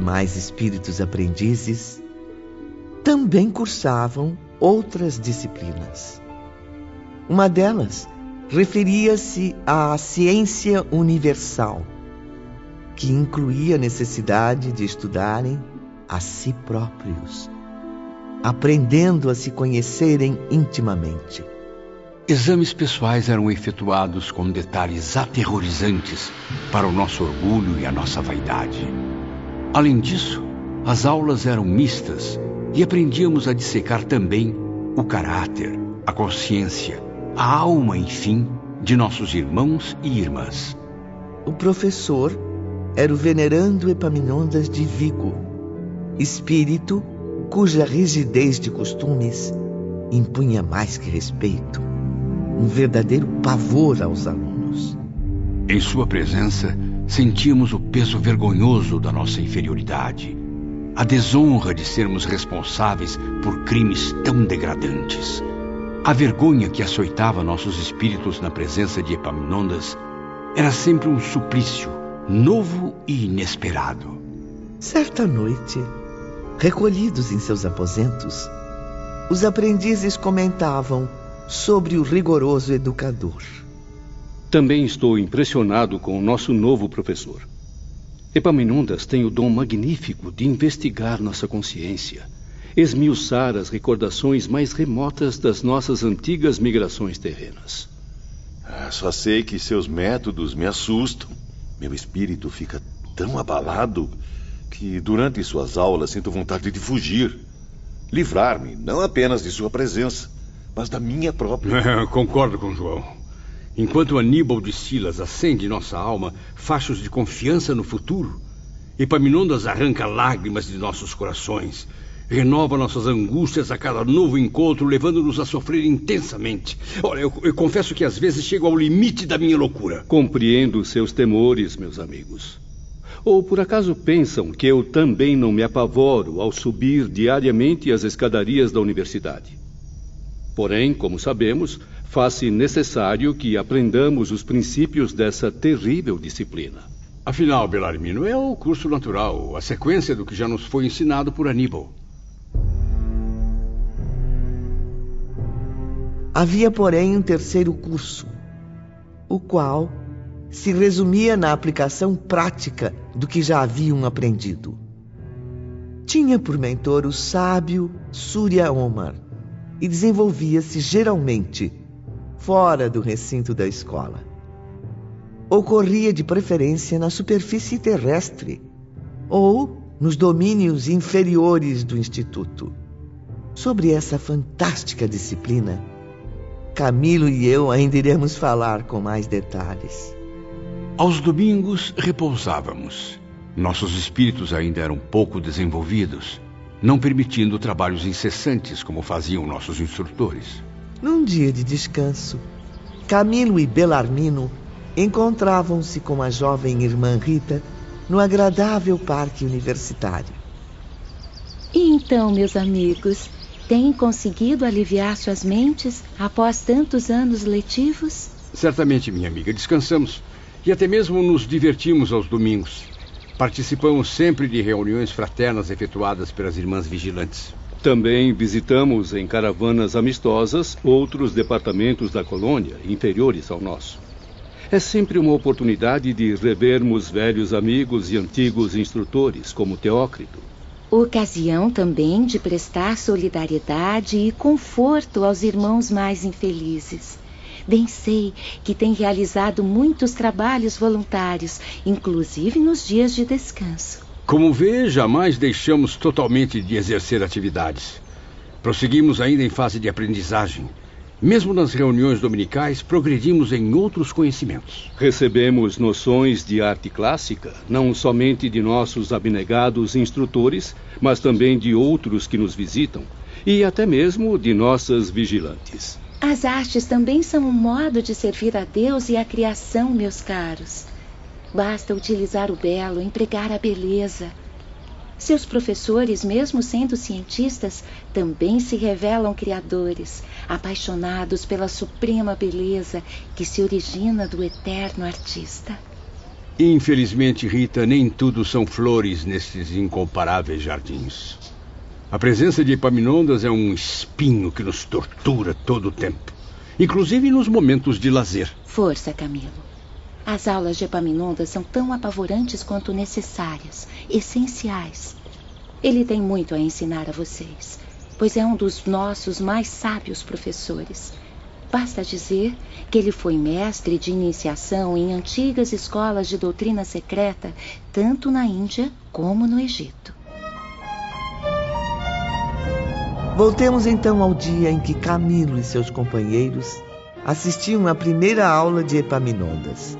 Demais espíritos aprendizes também cursavam outras disciplinas. Uma delas referia-se à ciência universal, que incluía a necessidade de estudarem a si próprios, aprendendo a se conhecerem intimamente. Exames pessoais eram efetuados com detalhes aterrorizantes para o nosso orgulho e a nossa vaidade. Além disso, as aulas eram mistas e aprendíamos a dissecar também o caráter, a consciência, a alma, enfim, de nossos irmãos e irmãs. O professor era o venerando Epaminondas de Vigo, espírito cuja rigidez de costumes impunha mais que respeito um verdadeiro pavor aos alunos. Em sua presença, sentíamos o peso vergonhoso da nossa inferioridade, a desonra de sermos responsáveis por crimes tão degradantes. A vergonha que açoitava nossos espíritos na presença de Epaminondas era sempre um suplício novo e inesperado. Certa noite, recolhidos em seus aposentos, os aprendizes comentavam sobre o rigoroso educador. Também estou impressionado com o nosso novo professor. Epaminondas tem o dom magnífico de investigar nossa consciência, esmiuçar as recordações mais remotas das nossas antigas migrações terrenas. Ah, só sei que seus métodos me assustam. Meu espírito fica tão abalado que durante suas aulas sinto vontade de fugir, livrar-me não apenas de sua presença, mas da minha própria. Concordo com João. Enquanto Aníbal de Silas acende nossa alma fachos de confiança no futuro, Epaminondas arranca lágrimas de nossos corações, renova nossas angústias a cada novo encontro, levando-nos a sofrer intensamente. Olha, eu, eu, confesso que às vezes chego ao limite da minha loucura. Compreendo seus temores, meus amigos. Ou por acaso pensam que eu também não me apavoro ao subir diariamente as escadarias da universidade? Porém, como sabemos, faz-se necessário que aprendamos os princípios dessa terrível disciplina. Afinal, Belarmino, é o curso natural, a sequência do que já nos foi ensinado por Aníbal. Havia, porém, um terceiro curso, o qual se resumia na aplicação prática do que já haviam aprendido. Tinha por mentor o sábio Surya Omar e desenvolvia-se geralmente fora do recinto da escola. Ocorria de preferência na superfície terrestre ou nos domínios inferiores do instituto. Sobre essa fantástica disciplina, Camilo e eu ainda iremos falar com mais detalhes. Aos domingos repousávamos. Nossos espíritos ainda eram pouco desenvolvidos não permitindo trabalhos incessantes como faziam nossos instrutores. Num dia de descanso, Camilo e Belarmino encontravam-se com a jovem irmã Rita no agradável parque universitário. E então, meus amigos, têm conseguido aliviar suas mentes após tantos anos letivos? Certamente, minha amiga, descansamos e até mesmo nos divertimos aos domingos. Participamos sempre de reuniões fraternas efetuadas pelas irmãs vigilantes. Também visitamos em caravanas amistosas outros departamentos da colônia inferiores ao nosso. É sempre uma oportunidade de revermos velhos amigos e antigos instrutores, como Teócrito. Ocasião também de prestar solidariedade e conforto aos irmãos mais infelizes. Bem sei que tem realizado muitos trabalhos voluntários, inclusive nos dias de descanso. Como vê, jamais deixamos totalmente de exercer atividades. Prosseguimos ainda em fase de aprendizagem. Mesmo nas reuniões dominicais, progredimos em outros conhecimentos. Recebemos noções de arte clássica, não somente de nossos abnegados instrutores, mas também de outros que nos visitam, e até mesmo de nossas vigilantes. As artes também são um modo de servir a Deus e a criação, meus caros. Basta utilizar o belo, empregar a beleza. Seus professores, mesmo sendo cientistas, também se revelam criadores, apaixonados pela suprema beleza que se origina do eterno artista. Infelizmente, Rita, nem tudo são flores nesses incomparáveis jardins. A presença de Epaminondas é um espinho que nos tortura todo o tempo, inclusive nos momentos de lazer. Força, Camilo. As aulas de Epaminondas são tão apavorantes quanto necessárias, essenciais. Ele tem muito a ensinar a vocês, pois é um dos nossos mais sábios professores. Basta dizer que ele foi mestre de iniciação em antigas escolas de doutrina secreta, tanto na Índia como no Egito. Voltemos então ao dia em que Camilo e seus companheiros assistiam à primeira aula de Epaminondas.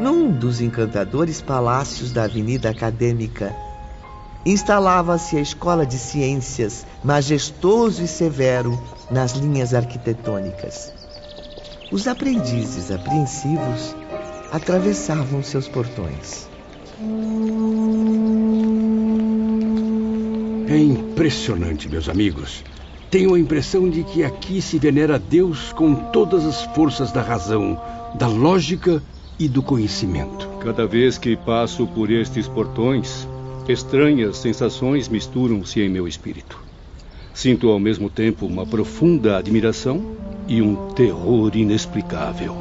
Num dos encantadores palácios da Avenida Acadêmica, instalava-se a Escola de Ciências, majestoso e severo nas linhas arquitetônicas. Os aprendizes apreensivos atravessavam seus portões. É impressionante, meus amigos. Tenho a impressão de que aqui se venera Deus com todas as forças da razão, da lógica e do conhecimento. Cada vez que passo por estes portões, estranhas sensações misturam-se em meu espírito. Sinto ao mesmo tempo uma profunda admiração e um terror inexplicável.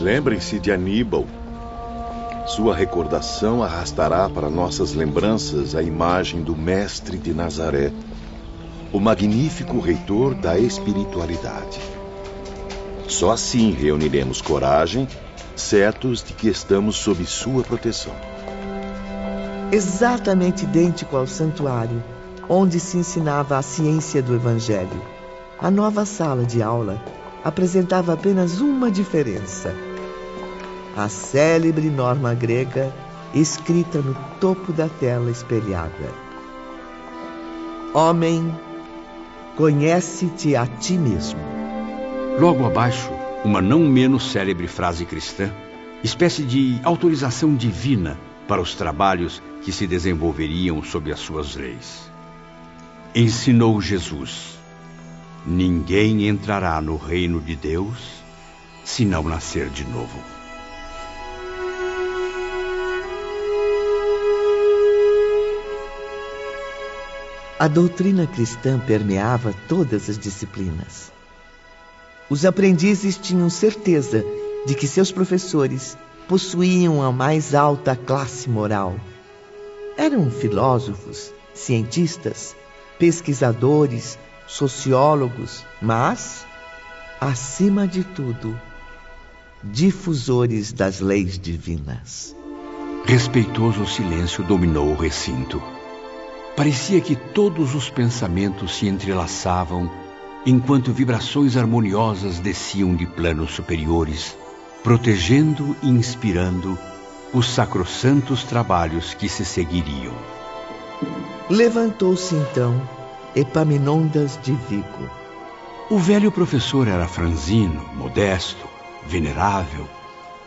Lembrem-se de Aníbal, sua recordação arrastará para nossas lembranças a imagem do Mestre de Nazaré, o magnífico reitor da espiritualidade. Só assim reuniremos coragem, certos de que estamos sob sua proteção. Exatamente idêntico ao santuário, onde se ensinava a ciência do Evangelho. A nova sala de aula apresentava apenas uma diferença a célebre norma grega escrita no topo da tela espelhada. Homem, conhece-te a ti mesmo. Logo abaixo, uma não menos célebre frase cristã, espécie de autorização divina para os trabalhos que se desenvolveriam sob as suas leis. Ensinou Jesus: Ninguém entrará no reino de Deus se não nascer de novo. A doutrina cristã permeava todas as disciplinas. Os aprendizes tinham certeza de que seus professores possuíam a mais alta classe moral. Eram filósofos, cientistas, pesquisadores, sociólogos, mas, acima de tudo, difusores das leis divinas. Respeitoso silêncio dominou o recinto. Parecia que todos os pensamentos se entrelaçavam enquanto vibrações harmoniosas desciam de planos superiores, protegendo e inspirando os sacrossantos trabalhos que se seguiriam. Levantou-se então Epaminondas de Vigo. O velho professor era franzino, modesto, venerável,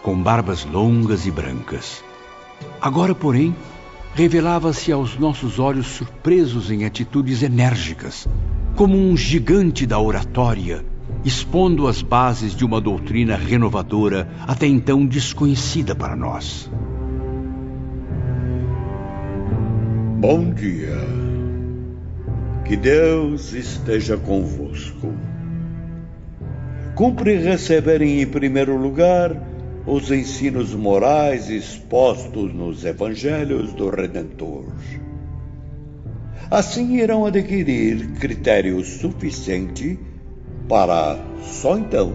com barbas longas e brancas. Agora, porém, revelava-se aos nossos olhos surpresos em atitudes enérgicas, como um gigante da oratória, expondo as bases de uma doutrina renovadora até então desconhecida para nós. Bom dia. Que Deus esteja convosco. Cumpre receberem em primeiro lugar os ensinos morais expostos nos evangelhos do Redentor. Assim irão adquirir critério suficiente para, só então,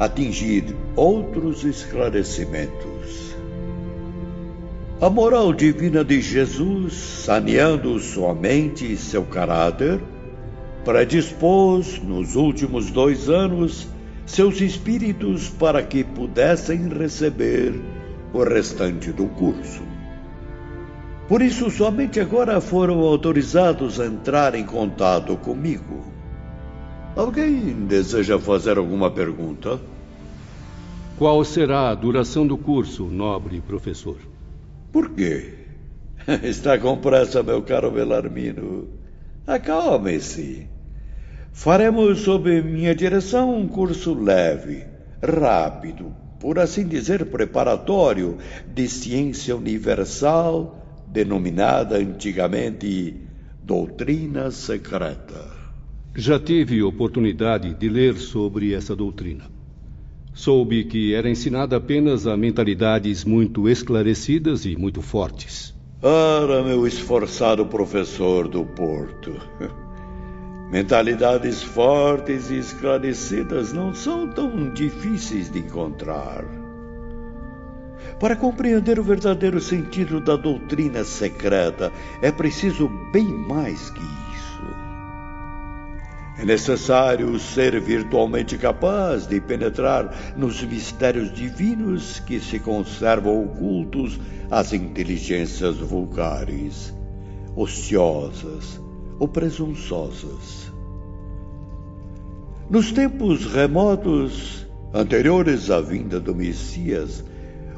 atingir outros esclarecimentos. A moral divina de Jesus, saneando sua mente e seu caráter, predispôs, nos últimos dois anos, seus espíritos para que pudessem receber o restante do curso. Por isso, somente agora foram autorizados a entrar em contato comigo. Alguém deseja fazer alguma pergunta? Qual será a duração do curso, nobre professor? Por quê? Está com pressa, meu caro Belarmino. Acalme-se. Faremos sob minha direção um curso leve, rápido, por assim dizer, preparatório de ciência universal, denominada antigamente doutrina secreta. Já tive oportunidade de ler sobre essa doutrina. Soube que era ensinada apenas a mentalidades muito esclarecidas e muito fortes. Ora, meu esforçado professor do Porto. Mentalidades fortes e esclarecidas não são tão difíceis de encontrar. Para compreender o verdadeiro sentido da doutrina secreta, é preciso bem mais que isso. É necessário ser virtualmente capaz de penetrar nos mistérios divinos que se conservam ocultos às inteligências vulgares, ociosas ou presunçosas. Nos tempos remotos, anteriores à vinda do Messias,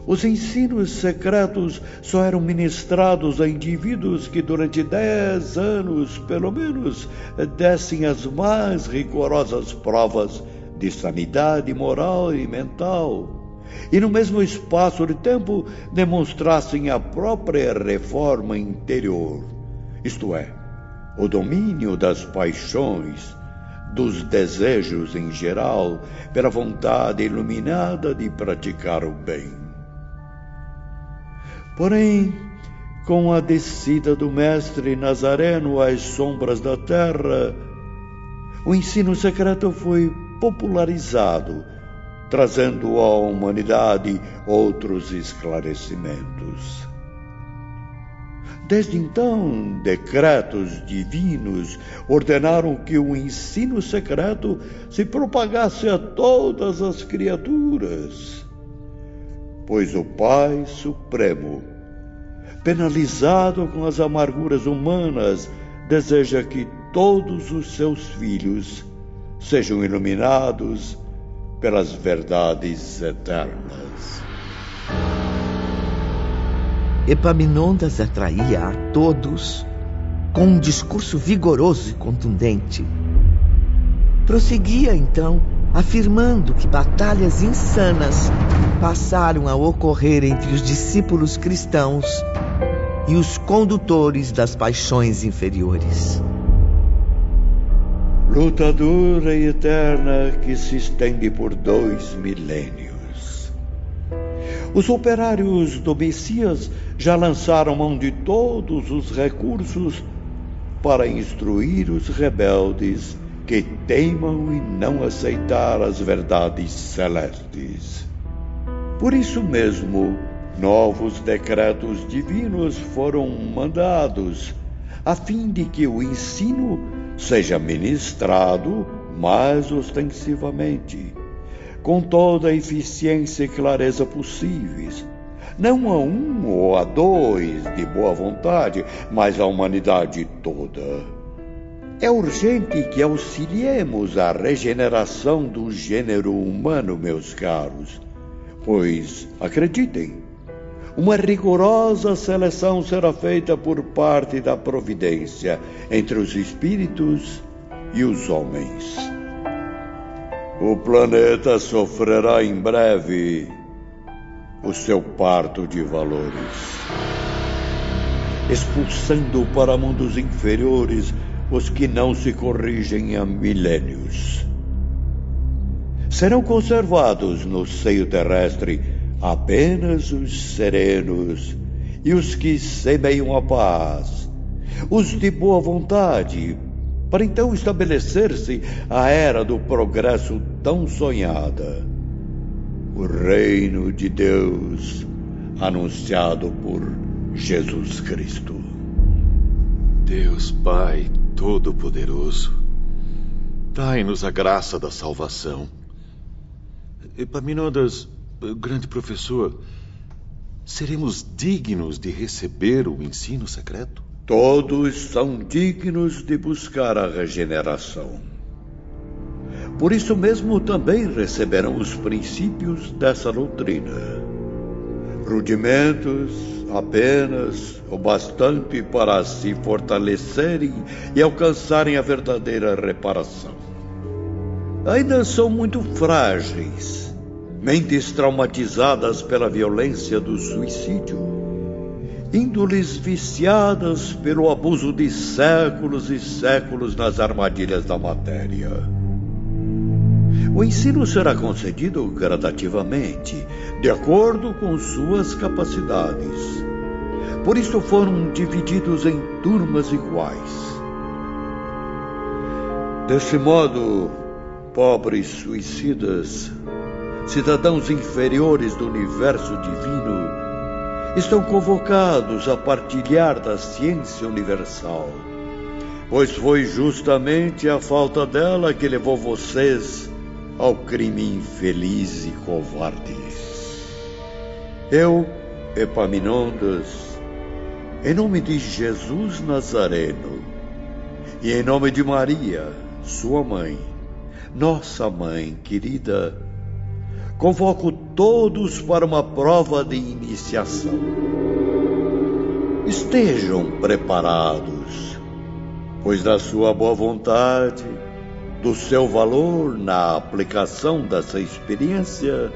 os ensinos secretos só eram ministrados a indivíduos que durante dez anos, pelo menos, dessem as mais rigorosas provas de sanidade moral e mental, e no mesmo espaço de tempo demonstrassem a própria reforma interior, isto é, o domínio das paixões, dos desejos em geral, pela vontade iluminada de praticar o bem. Porém, com a descida do Mestre Nazareno às sombras da terra, o ensino secreto foi popularizado, trazendo à humanidade outros esclarecimentos. Desde então, decretos divinos ordenaram que o ensino secreto se propagasse a todas as criaturas. Pois o Pai Supremo, penalizado com as amarguras humanas, deseja que todos os seus filhos sejam iluminados pelas verdades eternas. Epaminondas atraía a todos com um discurso vigoroso e contundente. Prosseguia então, afirmando que batalhas insanas passaram a ocorrer entre os discípulos cristãos e os condutores das paixões inferiores. Luta dura e eterna que se estende por dois milênios. Os operários do Messias já lançaram mão de todos os recursos para instruir os rebeldes que teimam em não aceitar as verdades celestes. Por isso mesmo, novos decretos divinos foram mandados, a fim de que o ensino seja ministrado mais ostensivamente com toda a eficiência e clareza possíveis, não a um ou a dois de boa vontade, mas à humanidade toda. É urgente que auxiliemos a regeneração do gênero humano, meus caros, pois, acreditem, uma rigorosa seleção será feita por parte da providência entre os espíritos e os homens. O planeta sofrerá em breve o seu parto de valores, expulsando para mundos inferiores os que não se corrigem há milênios. Serão conservados no seio terrestre apenas os serenos e os que semeiam a paz, os de boa vontade, para então estabelecer-se a era do progresso tão sonhada. O reino de Deus anunciado por Jesus Cristo. Deus Pai Todo-Poderoso, dai-nos a graça da salvação. Epaminondas, grande professor, seremos dignos de receber o ensino secreto? Todos são dignos de buscar a regeneração. Por isso mesmo também receberão os princípios dessa doutrina. Rudimentos apenas o bastante para se fortalecerem e alcançarem a verdadeira reparação. Ainda são muito frágeis mentes traumatizadas pela violência do suicídio, índoles viciadas pelo abuso de séculos e séculos nas armadilhas da matéria. O ensino será concedido gradativamente, de acordo com suas capacidades. Por isso foram divididos em turmas iguais. Desse modo, pobres suicidas, cidadãos inferiores do universo divino, estão convocados a partilhar da ciência universal, pois foi justamente a falta dela que levou vocês ao crime infeliz e covarde. Eu, Epaminondas, em nome de Jesus Nazareno e em nome de Maria, sua mãe, nossa mãe querida, convoco todos para uma prova de iniciação. Estejam preparados, pois da sua boa vontade, do seu valor na aplicação dessa experiência,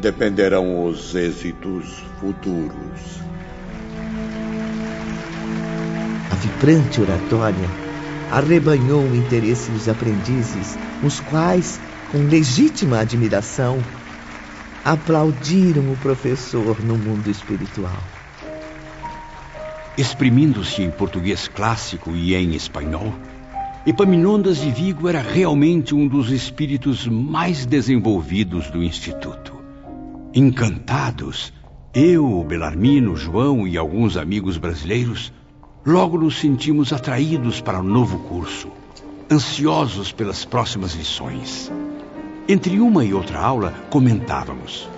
dependerão os êxitos futuros. A vibrante oratória arrebanhou o interesse dos aprendizes, os quais, com legítima admiração, aplaudiram o professor no mundo espiritual. Exprimindo-se em português clássico e em espanhol, Epaminondas de Vigo era realmente um dos espíritos mais desenvolvidos do Instituto. Encantados, eu, Belarmino, João e alguns amigos brasileiros, logo nos sentimos atraídos para o novo curso, ansiosos pelas próximas lições. Entre uma e outra aula, comentávamos.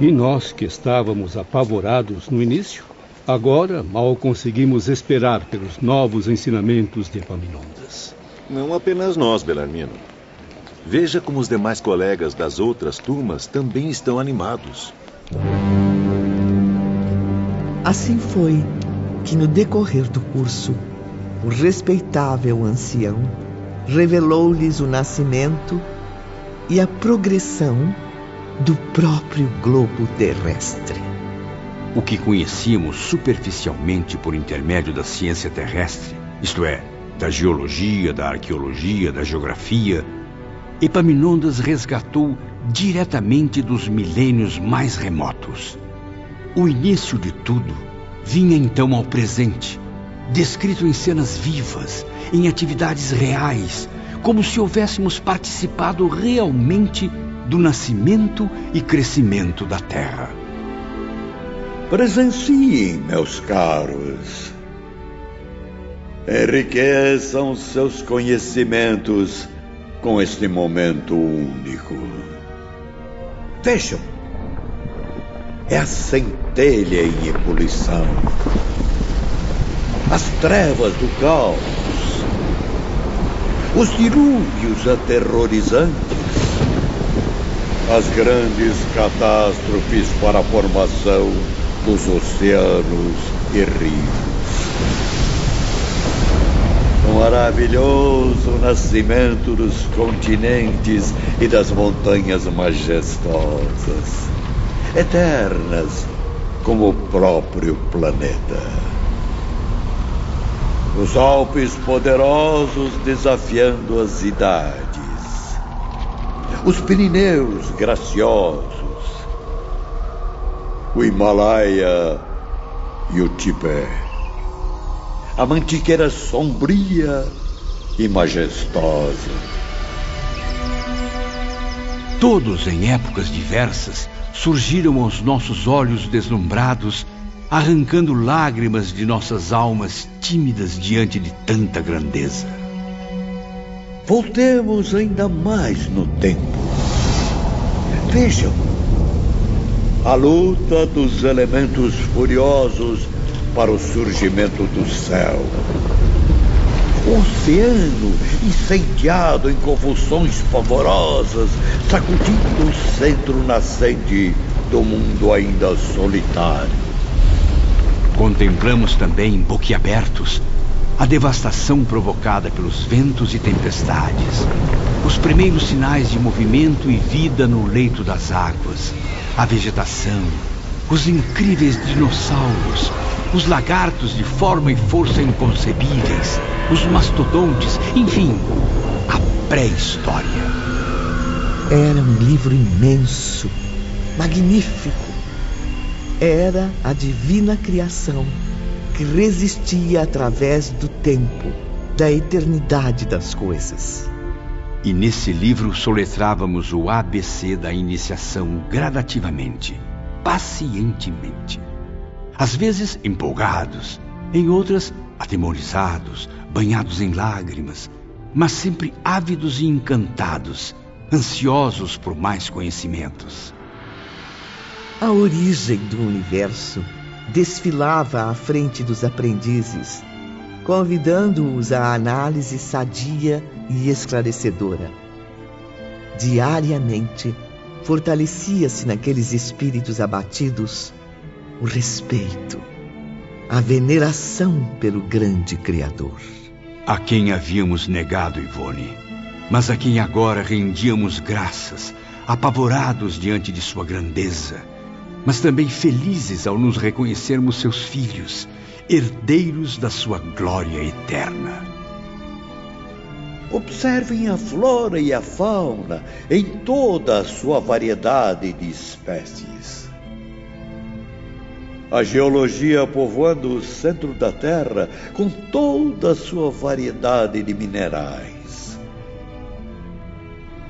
E nós que estávamos apavorados no início, Agora, mal conseguimos esperar pelos novos ensinamentos de Epaminondas. Não apenas nós, Belarmino. Veja como os demais colegas das outras turmas também estão animados. Assim foi que, no decorrer do curso, o respeitável ancião revelou-lhes o nascimento e a progressão do próprio globo terrestre. O que conhecíamos superficialmente por intermédio da ciência terrestre, isto é, da geologia, da arqueologia, da geografia, Epaminondas resgatou diretamente dos milênios mais remotos. O início de tudo vinha então ao presente, descrito em cenas vivas, em atividades reais, como se houvéssemos participado realmente do nascimento e crescimento da Terra. Presenciem, meus caros. Enriqueçam seus conhecimentos com este momento único. Vejam, é a centelha em ebulição, as trevas do caos, os dilúvios aterrorizantes, as grandes catástrofes para a formação dos oceanos e rios. O maravilhoso nascimento dos continentes e das montanhas majestosas, eternas como o próprio planeta. Os Alpes poderosos desafiando as idades. Os Pirineus graciosos o Himalaia e o Tibete. A mantiqueira sombria e majestosa. Todos, em épocas diversas, surgiram aos nossos olhos deslumbrados, arrancando lágrimas de nossas almas tímidas diante de tanta grandeza. Voltemos ainda mais no tempo. Vejam a luta dos elementos furiosos para o surgimento do céu. Oceano incendiado em convulsões pavorosas, sacudindo o centro nascente do mundo ainda solitário. Contemplamos também, boquiabertos, a devastação provocada pelos ventos e tempestades, os primeiros sinais de movimento e vida no leito das águas, a vegetação, os incríveis dinossauros, os lagartos de forma e força inconcebíveis, os mastodontes, enfim, a pré-história. Era um livro imenso, magnífico. Era a divina criação que resistia através do tempo, da eternidade das coisas. E nesse livro soletrávamos o ABC da iniciação gradativamente, pacientemente. Às vezes empolgados, em outras atemorizados, banhados em lágrimas, mas sempre ávidos e encantados, ansiosos por mais conhecimentos. A origem do universo desfilava à frente dos aprendizes, convidando-os à análise sadia e esclarecedora. Diariamente, fortalecia-se naqueles espíritos abatidos o respeito, a veneração pelo grande Criador. A quem havíamos negado, Ivone, mas a quem agora rendíamos graças, apavorados diante de sua grandeza mas também felizes ao nos reconhecermos seus filhos, herdeiros da sua glória eterna. Observem a flora e a fauna em toda a sua variedade de espécies. A geologia povoando o centro da Terra com toda a sua variedade de minerais.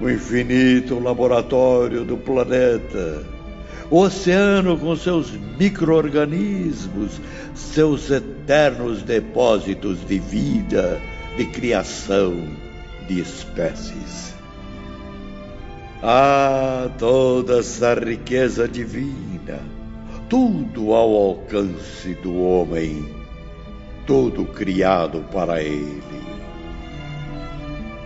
O infinito laboratório do planeta o oceano com seus micro-organismos, seus eternos depósitos de vida, de criação de espécies. Ah, toda essa riqueza divina, tudo ao alcance do homem, tudo criado para ele.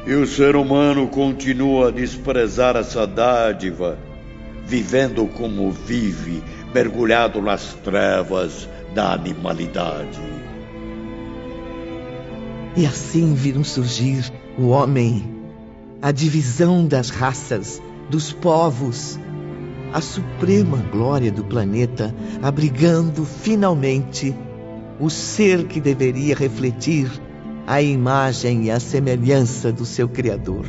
E o ser humano continua a desprezar essa dádiva vivendo como vive, mergulhado nas trevas da animalidade. E assim viram surgir o homem, a divisão das raças, dos povos, a suprema glória do planeta, abrigando finalmente o ser que deveria refletir a imagem e a semelhança do seu Criador.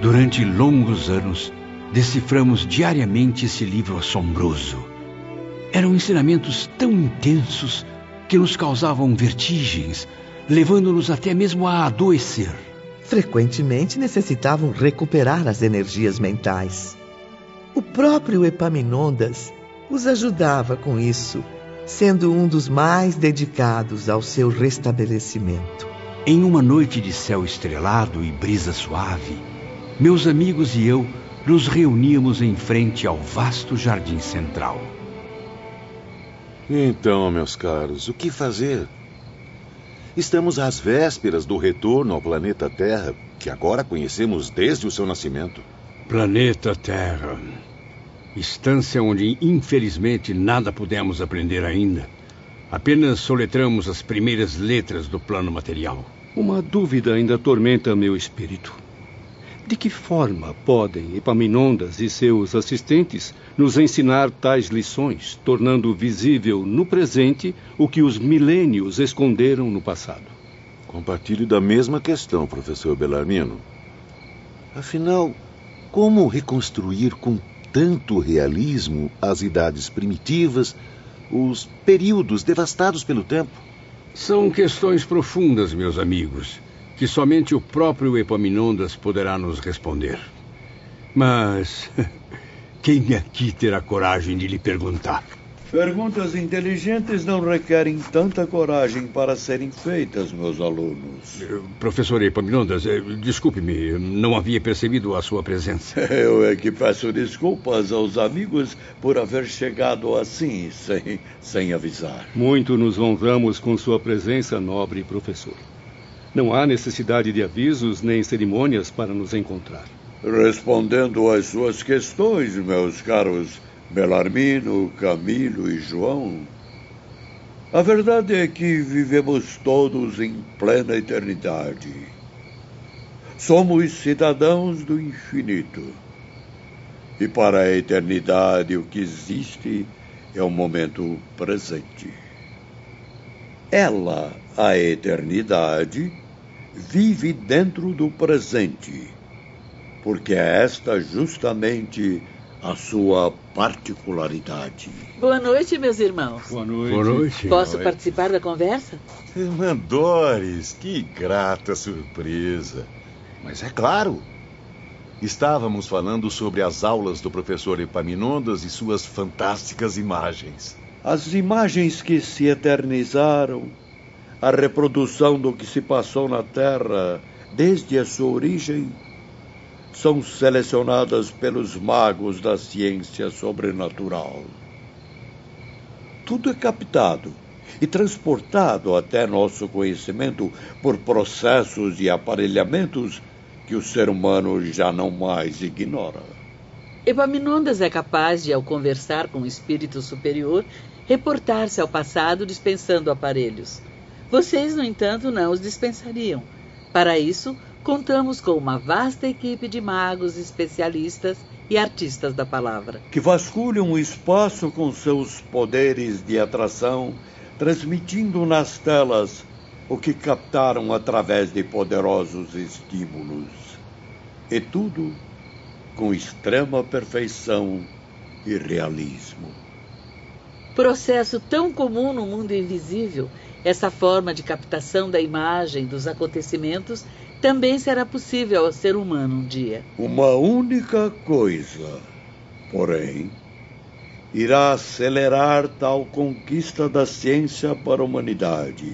Durante longos anos, deciframos diariamente esse livro assombroso. Eram ensinamentos tão intensos que nos causavam vertigens, levando-nos até mesmo a adoecer. Frequentemente necessitavam recuperar as energias mentais. O próprio Epaminondas os ajudava com isso, sendo um dos mais dedicados ao seu restabelecimento. Em uma noite de céu estrelado e brisa suave, meus amigos e eu nos reuníamos em frente ao vasto jardim central. Então, meus caros, o que fazer? Estamos às vésperas do retorno ao planeta Terra, que agora conhecemos desde o seu nascimento. Planeta Terra. Instância onde, infelizmente, nada pudemos aprender ainda. Apenas soletramos as primeiras letras do plano material. Uma dúvida ainda atormenta meu espírito. De que forma podem Epaminondas e seus assistentes nos ensinar tais lições, tornando visível no presente o que os milênios esconderam no passado? Compartilho da mesma questão, professor Bellarmino. Afinal, como reconstruir com tanto realismo as idades primitivas, os períodos devastados pelo tempo? São questões profundas, meus amigos que somente o próprio Epaminondas poderá nos responder. Mas quem aqui terá coragem de lhe perguntar? Perguntas inteligentes não requerem tanta coragem para serem feitas, meus alunos. Professor Epaminondas, eh, desculpe-me, não havia percebido a sua presença. Eu é que peço desculpas aos amigos por haver chegado assim, sem, sem avisar. Muito nos honramos com sua presença, nobre professor. Não há necessidade de avisos nem cerimônias para nos encontrar. Respondendo às suas questões, meus caros Belarmino, Camilo e João, A verdade é que vivemos todos em plena eternidade. Somos cidadãos do infinito. E para a eternidade o que existe é o momento presente. Ela, a eternidade, vive dentro do presente, porque é esta justamente a sua particularidade. Boa noite, meus irmãos. Boa noite. Boa noite. Posso participar da conversa? Irmã Doris, que grata surpresa. Mas é claro. Estávamos falando sobre as aulas do professor Epaminondas e suas fantásticas imagens. As imagens que se eternizaram, a reprodução do que se passou na Terra desde a sua origem, são selecionadas pelos magos da ciência sobrenatural. Tudo é captado e transportado até nosso conhecimento por processos e aparelhamentos que o ser humano já não mais ignora. Epaminondas é capaz de, ao conversar com o espírito superior, reportar-se ao passado dispensando aparelhos. Vocês, no entanto, não os dispensariam. Para isso, contamos com uma vasta equipe de magos, especialistas e artistas da palavra. Que vasculham o espaço com seus poderes de atração, transmitindo nas telas o que captaram através de poderosos estímulos. E tudo com extrema perfeição e realismo. Processo tão comum no mundo invisível, essa forma de captação da imagem dos acontecimentos também será possível ao ser humano um dia. Uma única coisa, porém, irá acelerar tal conquista da ciência para a humanidade.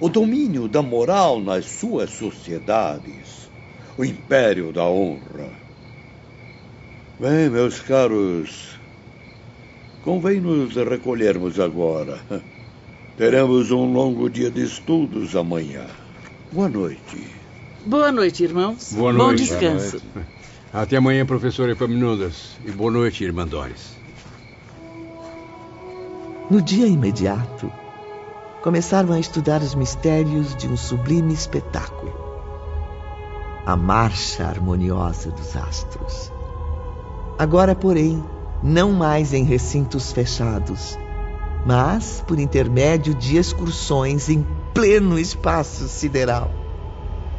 O domínio da moral nas suas sociedades, o império da honra. Bem, meus caros, convém nos recolhermos agora. Teremos um longo dia de estudos amanhã. Boa noite. Boa noite, irmãos. Boa Bom noite. descanso. Até amanhã, professor Epaminondas. E boa noite, irmã Doris. No dia imediato, começaram a estudar os mistérios de um sublime espetáculo. A marcha harmoniosa dos astros. Agora, porém, não mais em recintos fechados, mas por intermédio de excursões em pleno espaço sideral.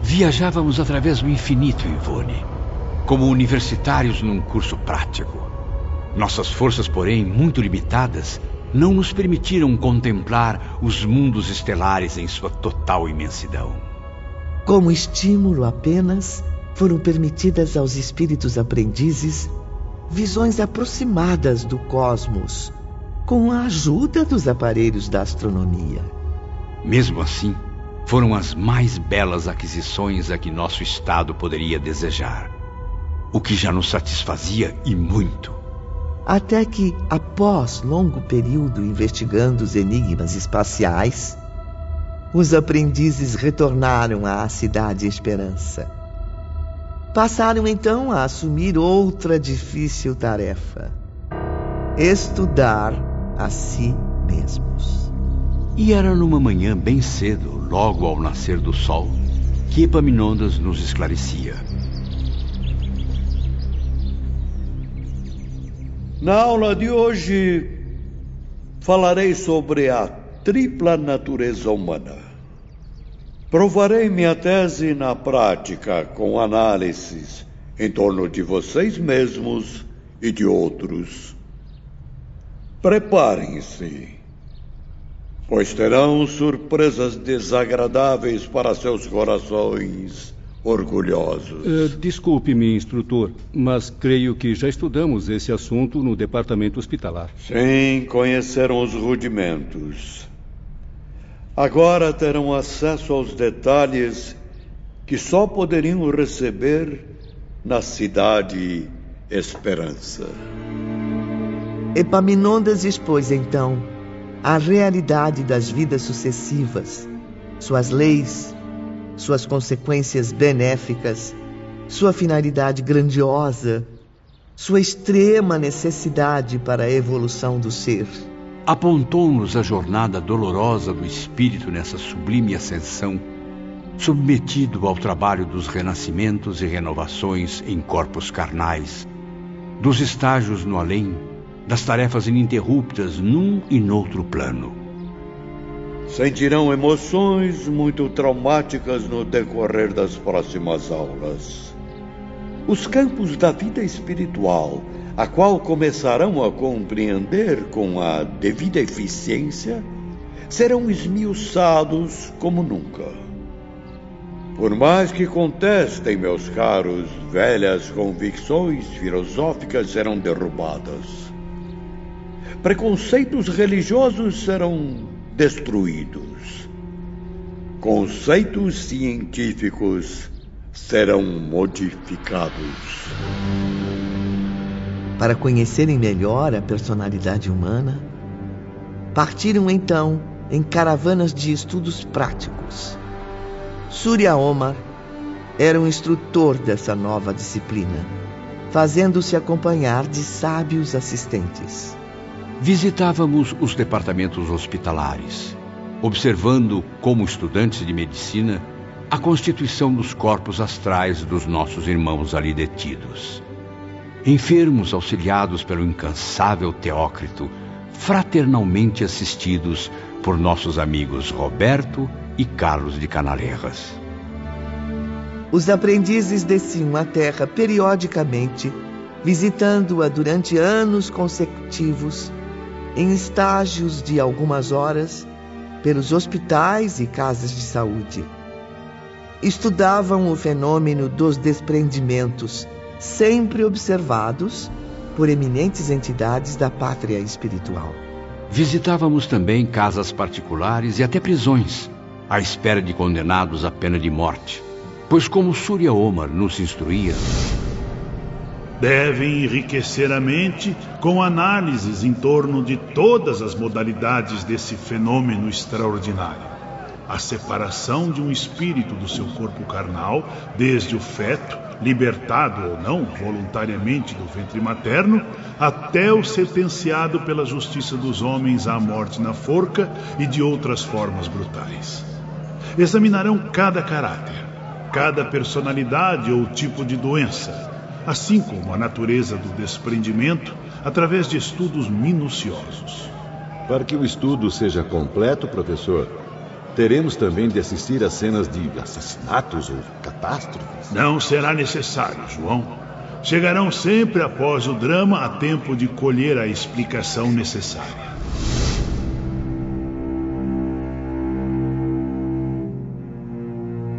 Viajávamos através do infinito, Ivone, como universitários num curso prático. Nossas forças, porém, muito limitadas, não nos permitiram contemplar os mundos estelares em sua total imensidão. Como estímulo apenas, foram permitidas aos espíritos aprendizes visões aproximadas do cosmos, com a ajuda dos aparelhos da astronomia. Mesmo assim, foram as mais belas aquisições a que nosso Estado poderia desejar. O que já nos satisfazia e muito. Até que, após longo período investigando os enigmas espaciais, os aprendizes retornaram à Cidade Esperança. Passaram então a assumir outra difícil tarefa: estudar a si mesmos. E era numa manhã bem cedo, logo ao nascer do sol, que Epaminondas nos esclarecia. Na aula de hoje, falarei sobre a tripla natureza humana. Provarei minha tese na prática com análises em torno de vocês mesmos e de outros. Preparem-se, pois terão surpresas desagradáveis para seus corações orgulhosos. Eh, Desculpe-me, instrutor, mas creio que já estudamos esse assunto no departamento hospitalar. Sim, conheceram os rudimentos. Agora terão acesso aos detalhes que só poderiam receber na cidade Esperança. Epaminondas expôs então a realidade das vidas sucessivas, suas leis, suas consequências benéficas, sua finalidade grandiosa, sua extrema necessidade para a evolução do ser. apontou-nos a jornada dolorosa do espírito nessa sublime ascensão, submetido ao trabalho dos renascimentos e renovações em corpos carnais, dos estágios no além, das tarefas ininterruptas num e noutro plano. Sentirão emoções muito traumáticas no decorrer das próximas aulas. Os campos da vida espiritual, a qual começarão a compreender com a devida eficiência, serão esmiuçados como nunca. Por mais que contestem, meus caros, velhas convicções filosóficas serão derrubadas. Preconceitos religiosos serão destruídos. Conceitos científicos serão modificados. Para conhecerem melhor a personalidade humana, partiram então em caravanas de estudos práticos. Surya Omar era um instrutor dessa nova disciplina, fazendo-se acompanhar de sábios assistentes. Visitávamos os departamentos hospitalares, observando, como estudantes de medicina, a constituição dos corpos astrais dos nossos irmãos ali detidos. Enfermos auxiliados pelo incansável Teócrito, fraternalmente assistidos por nossos amigos Roberto e Carlos de Canalerras. Os aprendizes desciam à Terra periodicamente, visitando-a durante anos consecutivos em estágios de algumas horas pelos hospitais e casas de saúde. Estudavam o fenômeno dos desprendimentos, sempre observados por eminentes entidades da pátria espiritual. Visitávamos também casas particulares e até prisões, à espera de condenados à pena de morte. Pois, como Surya Omar nos instruía, devem enriquecer a mente com análises em torno de todas as modalidades desse fenômeno extraordinário. A separação de um espírito do seu corpo carnal, desde o feto, libertado ou não voluntariamente do ventre materno, até o sentenciado pela justiça dos homens à morte na forca e de outras formas brutais. Examinarão cada caráter, cada personalidade ou tipo de doença assim como a natureza do desprendimento, através de estudos minuciosos. Para que o estudo seja completo, professor, teremos também de assistir a cenas de assassinatos ou catástrofes? Não será necessário, João. Chegarão sempre após o drama a tempo de colher a explicação necessária.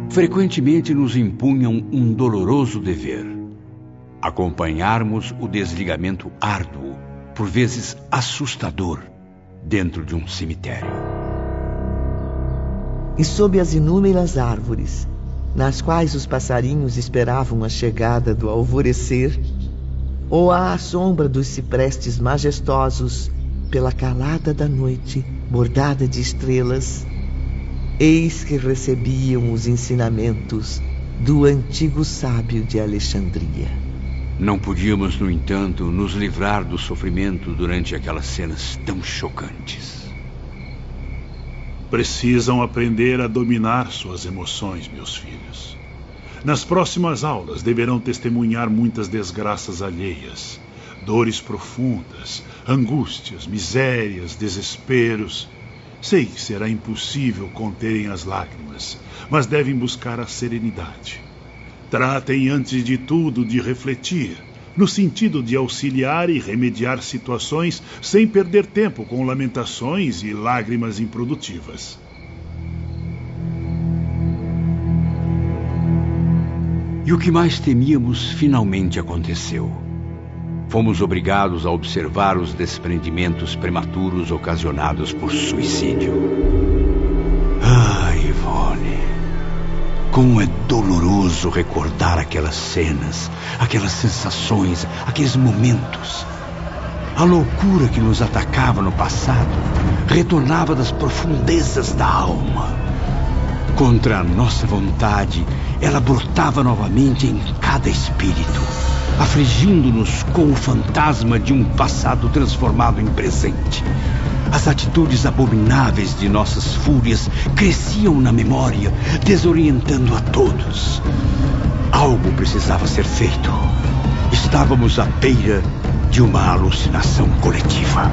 Frequentemente nos impunham um doloroso dever acompanharmos o desligamento árduo, por vezes assustador, dentro de um cemitério. E sob as inúmeras árvores, nas quais os passarinhos esperavam a chegada do alvorecer, ou à sombra dos ciprestes majestosos, pela calada da noite, bordada de estrelas, eis que recebiam os ensinamentos do antigo sábio de Alexandria. Não podíamos, no entanto, nos livrar do sofrimento durante aquelas cenas tão chocantes. Precisam aprender a dominar suas emoções, meus filhos. Nas próximas aulas deverão testemunhar muitas desgraças alheias, dores profundas, angústias, misérias, desesperos. Sei que será impossível conterem as lágrimas, mas devem buscar a serenidade. Tratem, antes de tudo, de refletir, no sentido de auxiliar e remediar situações sem perder tempo com lamentações e lágrimas improdutivas. E o que mais temíamos finalmente aconteceu. Fomos obrigados a observar os desprendimentos prematuros ocasionados por suicídio. Como é doloroso recordar aquelas cenas, aquelas sensações, aqueles momentos. A loucura que nos atacava no passado retornava das profundezas da alma. Contra a nossa vontade, ela brotava novamente em cada espírito, afligindo-nos com o fantasma de um passado transformado em presente, As atitudes abomináveis de nossas fúrias cresciam na memória, desorientando a todos. Algo precisava ser feito. Estávamos à beira de uma alucinação coletiva.